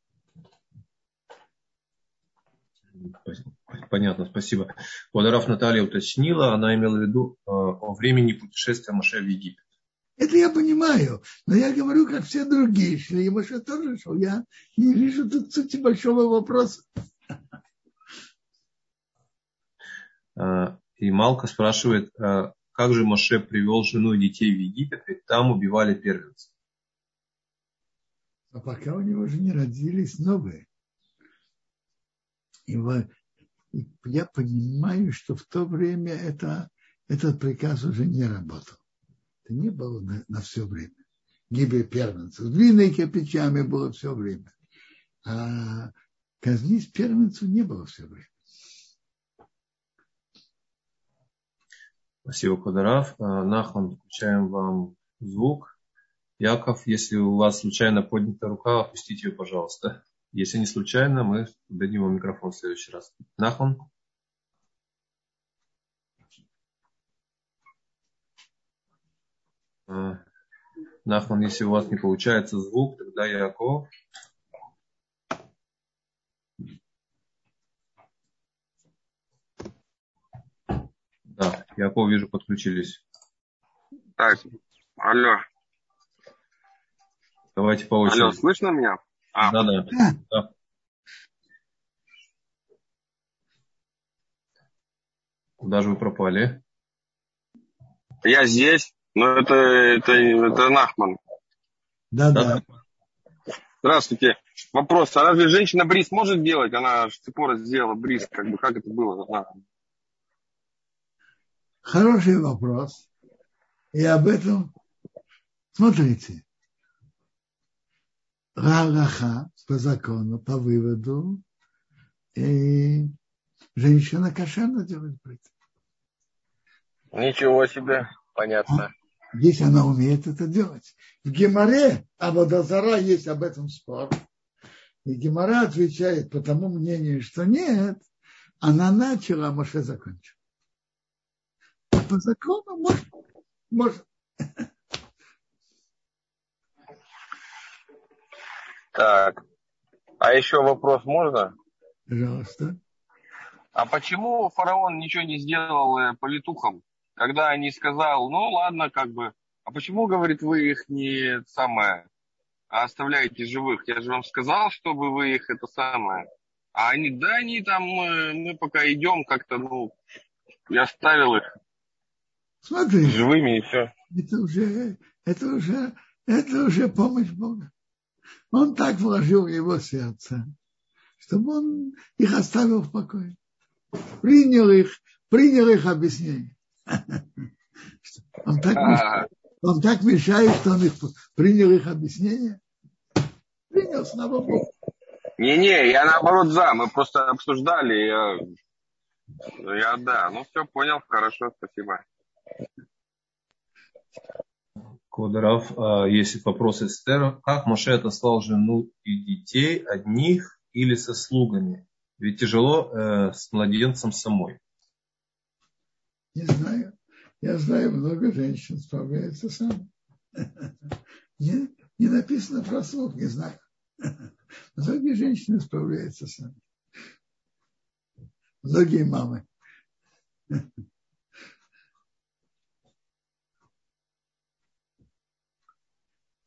Понятно, спасибо. Водорав Наталья уточнила, она имела в виду э, о времени путешествия Маше в Египет. Это я понимаю, но я говорю, как все другие шли, и Маше тоже шел. Я не вижу тут сути большого вопроса. Э, и Малка спрашивает, э, как же Моше привел жену и детей в Египет, ведь там убивали первенцев. А пока у него же не родились новые. И я понимаю, что в то время это, этот приказ уже не работал. Это не было на, на все время. Гибель первенцев. Длинные кирпичами было все время. А казнить первенцев не было все время. Спасибо, Кударав. А, Нахон, включаем вам звук. Яков, если у вас случайно поднята рука, опустите ее, пожалуйста. Если не случайно, мы дадим вам микрофон в следующий раз. Нахон. А, Нахон, если у вас не получается звук, тогда Яков. Да, Яков, вижу, подключились. Так, алло. Давайте по очереди. Алло, слышно меня? А. Да, да, да. Куда же вы пропали? Я здесь, но это, это, это Нахман. Да, да. Здравствуйте. Вопрос. А разве женщина бриз может делать? Она с тех пор сделала бриз. Как, бы, как это было? Хороший вопрос. И об этом... Смотрите. Галаха по закону, по выводу, и женщина кошерно делает брит. Ничего себе, понятно. Если она умеет это делать. В Геморе Абадазара есть об этом спор. И Гемора отвечает по тому мнению, что нет, она начала, а Моше закончил. По закону может, может. Так. А еще вопрос можно? Пожалуйста. А почему фараон ничего не сделал э, политухам, когда они сказал, ну ладно, как бы, а почему, говорит, вы их не самое, а оставляете живых? Я же вам сказал, чтобы вы их это самое. А они, да, они там, мы, мы пока идем как-то, ну, я оставил их Смотри, живыми и все. Это уже, это уже, это уже помощь Бога. Он так вложил в его сердце, чтобы он их оставил в покое. Принял их, принял их объяснение. Он так, мешает, он так мешает, что он их принял их объяснение. Принял, слава Богу. Не-не, я наоборот за. Мы просто обсуждали. Я, я да. Ну все, понял. Хорошо, спасибо. Квадоров, а, есть вопрос Эстера. Как Моше отослал жену и детей одних или со слугами? Ведь тяжело э, с младенцем самой. Не знаю. Я знаю, много женщин справляются сами. Не, не написано про слуг, не знаю. Многие женщины справляются сами. Многие мамы.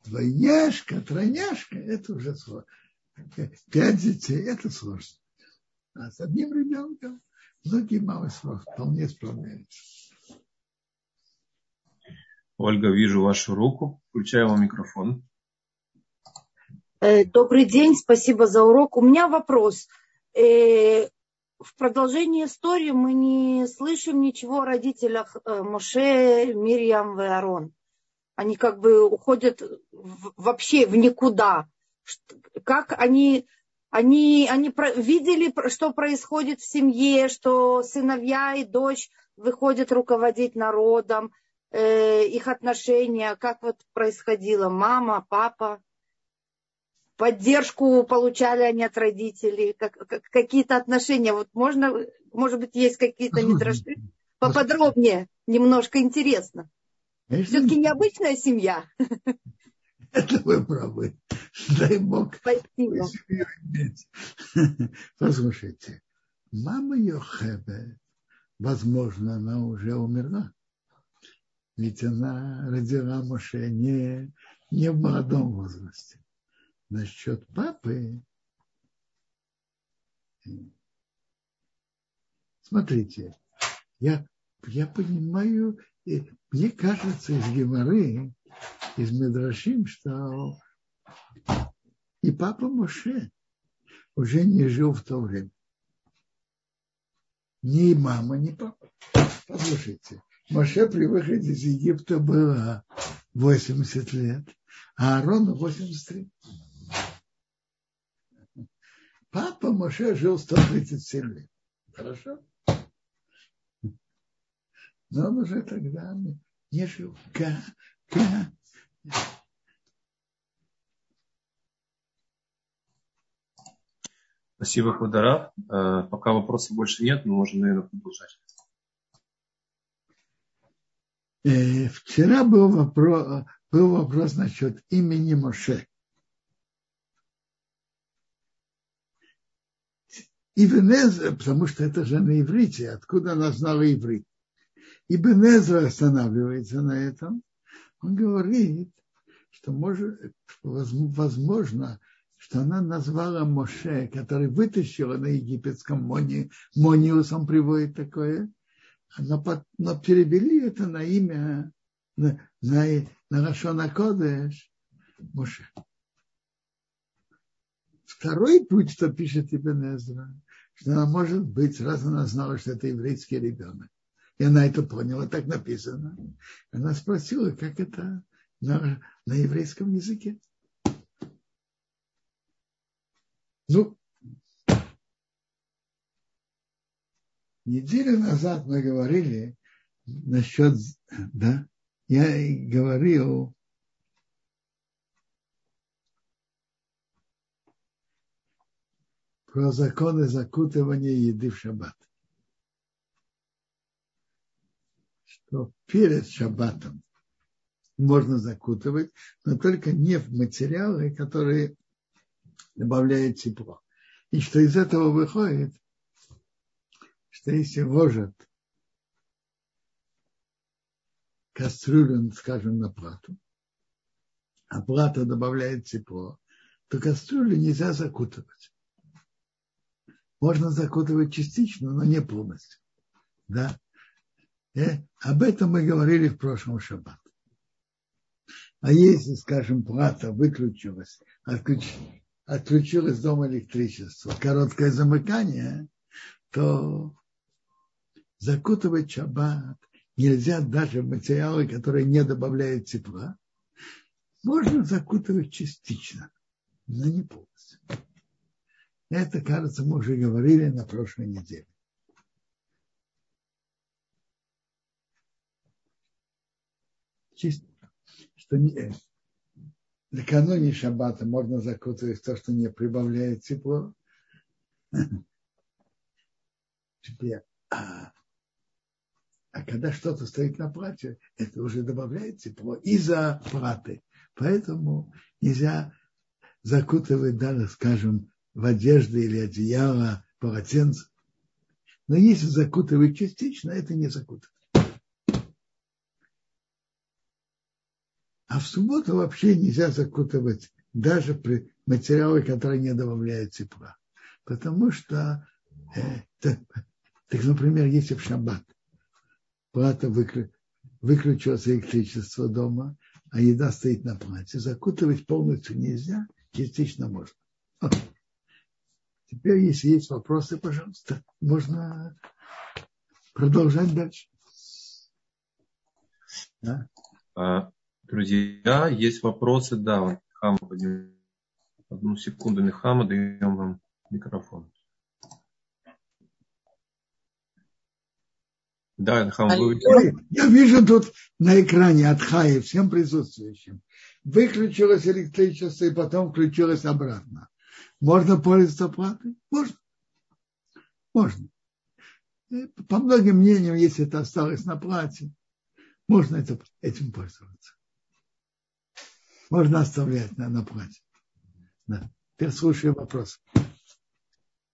Двойняшка, тройняшка, это уже сложно. Пять детей, это сложно. А с одним ребенком многие мамы вполне справляются. Ольга, вижу вашу руку. Включаю вам микрофон. Э, добрый день, спасибо за урок. У меня вопрос. Э, в продолжении истории мы не слышим ничего о родителях э, Моше, Мирьям и Арон они как бы уходят вообще в никуда. Как они, они, они видели, что происходит в семье, что сыновья и дочь выходят руководить народом, э, их отношения, как вот происходило, мама, папа, поддержку получали они от родителей, как, как, какие-то отношения. Вот можно, может быть, есть какие-то недроши? Поподробнее, немножко интересно. Все-таки необычная семья. Это вы правы. Дай Бог. Спасибо. Послушайте, мама Йохебе, возможно, она уже умерла. Ведь она родила Моше не, не в молодом возрасте. Насчет папы, смотрите, я, я понимаю мне кажется, из Геморы, из Медрашим, что и папа Моше уже не жил в то время. Ни мама, ни папа. Послушайте, Моше при выходе из Египта было 80 лет, а Аарону 83. Папа Моше жил 137 лет. Хорошо? Но он уже тогда не жил. Ка, ка. Спасибо, Квадарав. Э, пока вопросов больше нет, мы можем, наверное, продолжать. Э, вчера был вопрос, был вопрос насчет имени Моше. Ивенеза, потому что это же на иврите, откуда она знала иврит. И Бенезра останавливается на этом. Он говорит, что может, возможно, что она назвала Моше, который вытащила на египетском Мони, Мониус, он приводит такое, но, но перевели это на имя, на, на, на Рашона Кодеш Моше. Второй путь, что пишет Ибн что она может быть, раз она знала, что это еврейский ребенок. И она это поняла, так написано. Она спросила, как это на, на еврейском языке. Ну, неделю назад мы говорили насчет, да, я говорил про законы закутывания еды в шаббат. Что перед шаббатом можно закутывать, но только не в материалы, которые добавляют тепло. И что из этого выходит, что если ложат кастрюлю, скажем, на плату, а плата добавляет тепло, то кастрюлю нельзя закутывать можно закутывать частично, но не полностью. Да? Э, об этом мы говорили в прошлом шаббат. А если, скажем, плата выключилась, отключ, отключилось дома электричество, короткое замыкание, то закутывать шаббат нельзя даже материалы, которые не добавляют тепла. Можно закутывать частично, но не полностью. Это, кажется, мы уже говорили на прошлой неделе. Что не, накануне шаббата можно закутывать то, что не прибавляет тепло. А, а когда что-то стоит на платье, это уже добавляет тепло из-за платы. Поэтому нельзя закутывать даже, скажем, в одежды или одеяло, полотенце. Но если закутывать частично, это не закутывать. А в субботу вообще нельзя закутывать даже при материалы, которые не добавляют тепла. Потому что, э, так, так, например, если в шаббат плата выклю, выключилось электричество дома, а еда стоит на плате, закутывать полностью нельзя, частично можно. Теперь, если есть вопросы, пожалуйста, можно продолжать дальше. Да? А, друзья, есть вопросы? Да, вот Хама Одну секунду, Михама, даем вам микрофон. Да, Хам, вы... Я вижу тут на экране от Хаи всем присутствующим. Выключилось электричество и потом включилось обратно. Можно пользоваться платой? Можно. Можно. По многим мнениям, если это осталось на плате, можно это, этим пользоваться. Можно оставлять на, на плате. Да. Теперь слушаю вопрос.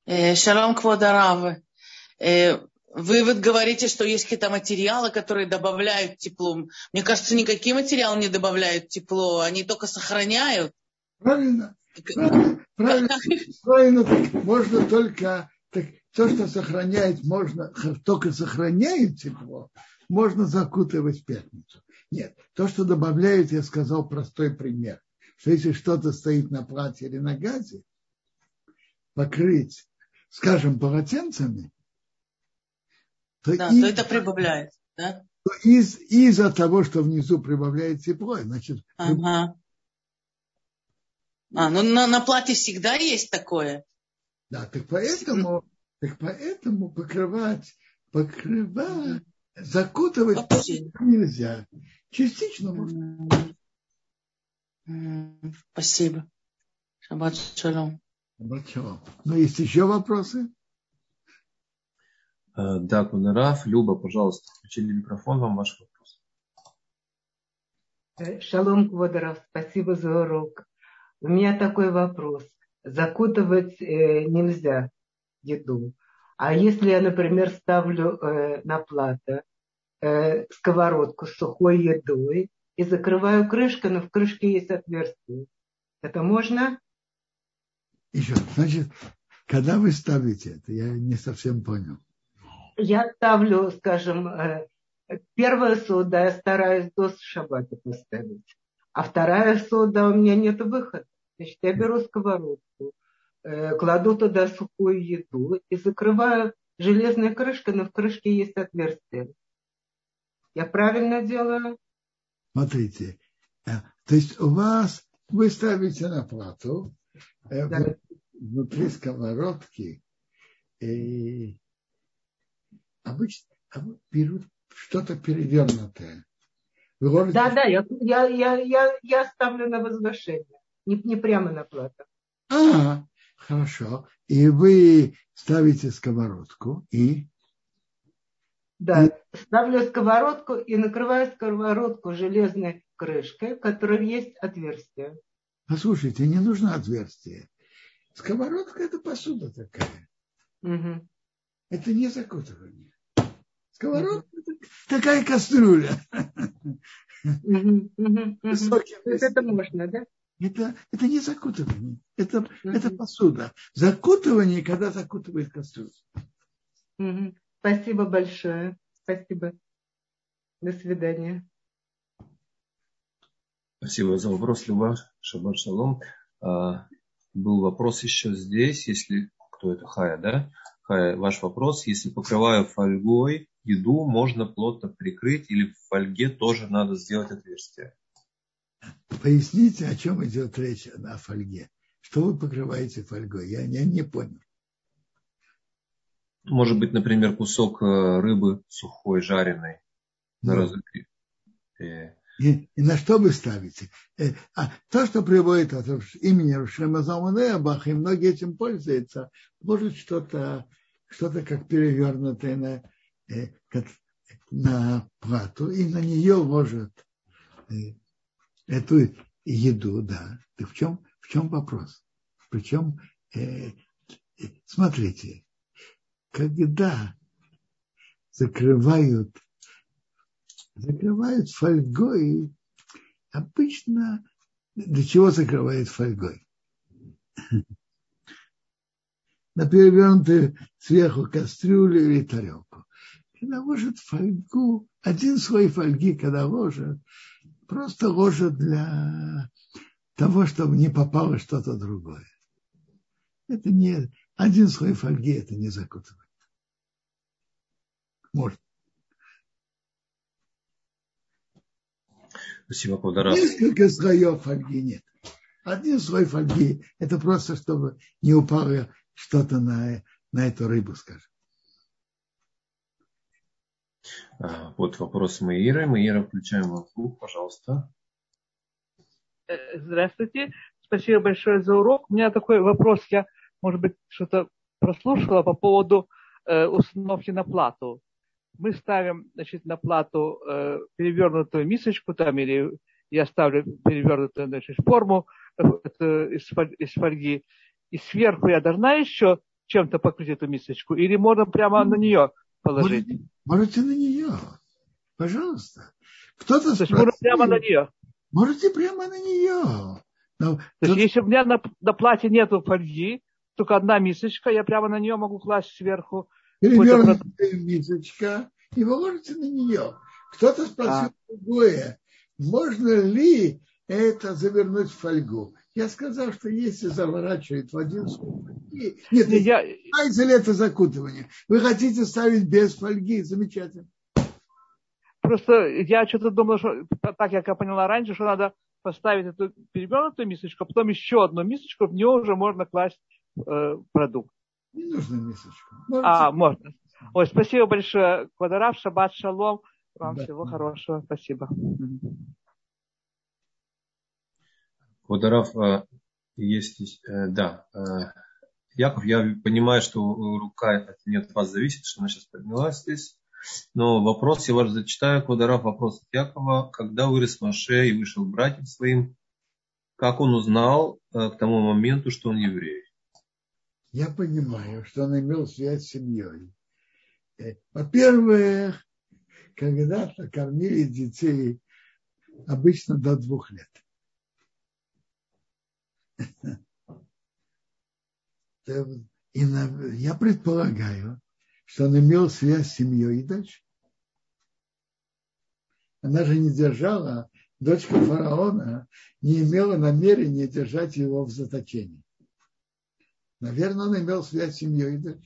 Э, шалом Квадарав. Э, вы вот говорите, что есть какие-то материалы, которые добавляют тепло. Мне кажется, никакие материалы не добавляют тепло, они только сохраняют. Правильно. Правильно, правильно, правильно так можно только так, то, что сохраняет, можно только сохраняет тепло, можно закутывать в пятницу. Нет, то, что добавляют, я сказал простой пример. Что если что-то стоит на платье или на газе, покрыть, скажем, полотенцами, то, да, из, то это прибавляет. Да? То из, из-за того, что внизу прибавляет тепло, значит, ага. А, ну на, на платье всегда есть такое. Да, так поэтому, так поэтому покрывать, покрывать, закутывать нельзя. Частично можно. Спасибо. Шаббат шалом. Шаббат шалом. Ну, есть еще вопросы? Э, да, Кунараф. Люба, пожалуйста, включили микрофон, вам ваш вопрос. Э, шалом, Квадоров, спасибо за урок. У меня такой вопрос. Закутывать э, нельзя еду. А если я, например, ставлю э, на плато э, сковородку с сухой едой и закрываю крышкой, но в крышке есть отверстие, это можно? Еще, значит, когда вы ставите это, я не совсем понял. я ставлю, скажем, э, первая сода я стараюсь до шабата поставить, а вторая сода у меня нет выхода. Значит, я беру сковородку, э, кладу туда сухую еду и закрываю железной крышкой, но в крышке есть отверстие. Я правильно делаю? Смотрите, э, то есть у вас, вы ставите на плату, да. внутри сковородки, и обычно берут что-то перевернутое. Ложите... Да, да, я, я, я, я, я ставлю на возвышение, не, не прямо на плату. А, хорошо. И вы ставите сковородку и... Да, ставлю сковородку и накрываю сковородку железной крышкой, в которой есть отверстие. Послушайте, не нужно отверстие. Сковородка – это посуда такая. Угу. Это не закутывание. Сковородка – это такая кастрюля. Это можно, да? Это, это не закутывание, это, mm это посуда. Закутывание, когда закутывает кастрюлю. mm Спасибо большое. Спасибо. До свидания. Спасибо за вопрос, Люба. Шаббат шалом. А, был вопрос еще здесь, если кто это, Хая, да? Хая, ваш вопрос, если покрываю фольгой еду, можно плотно прикрыть или в фольге тоже надо сделать отверстие? Поясните, о чем идет речь на фольге. Что вы покрываете фольгой? Я, я не понял. Может быть, например, кусок э, рыбы сухой, жареной на разогрев. И, и на что вы ставите? Э, а то, что приводит от имени Бах, и многие этим пользуются, может что-то что-то как перевернутое на, э, как, на плату, и на нее ложат э, эту еду, да. Так в чем, в чем вопрос? Причем, э, смотрите, когда закрывают закрывают фольгой. Обычно для чего закрывают фольгой? На перевернутую сверху кастрюлю или тарелку. Когда ложат фольгу, один слой фольги, когда ложат, просто ложат для того, чтобы не попало что-то другое. Это не один слой фольги, это не закутывание. Может. Спасибо, Квадрат. Несколько слоев фольги нет. Один слой фольги – это просто, чтобы не упало что-то на, на эту рыбу, скажем. А, вот вопрос Маиры. Маира, включаем звук, пожалуйста. Э, здравствуйте. Спасибо большое за урок. У меня такой вопрос. Я, может быть, что-то прослушала по поводу э, установки на плату мы ставим значит, на плату э, перевернутую мисочку там, или я ставлю перевернутую значит, форму э, из, из фольги, и сверху я должна еще чем-то покрыть эту мисочку, или можно прямо на нее положить? Можете, можете на нее, пожалуйста. Кто-то То есть можно прямо на нее? Можете прямо на нее. Но, То есть, если у меня на, на платье нету фольги, только одна мисочка, я прямо на нее могу класть сверху перевернутая мисочка, и вы ложите на нее. Кто-то спросил а. другое, можно ли это завернуть в фольгу? Я сказал, что если заворачивает в один слой нет, не, я... ли это закутывание? Вы хотите ставить без фольги, замечательно. Просто я что-то думал, что так я поняла раньше, что надо поставить эту перевернутую мисочку, а потом еще одну мисочку, в нее уже можно класть э, продукт. Не нужно мисочку. Можете... А, можно. Ой, спасибо большое, Квадарав, шаббат шалом. Вам да. всего хорошего. Спасибо. Квадарав, э, есть, э, да. Э, Яков, я понимаю, что рука не от вас зависит, что она сейчас поднялась здесь. Но вопрос я ваш зачитаю. Квадарав, вопрос от Якова. Когда вырос Маше и вышел к братьям своим, как он узнал к тому моменту, что он еврей? Я понимаю, что он имел связь с семьей. Э, во-первых, когда-то кормили детей обычно до двух лет. И я предполагаю, что он имел связь с семьей и дальше. Она же не держала, дочка фараона не имела намерения держать его в заточении. Наверное, он имел связь с семьей и.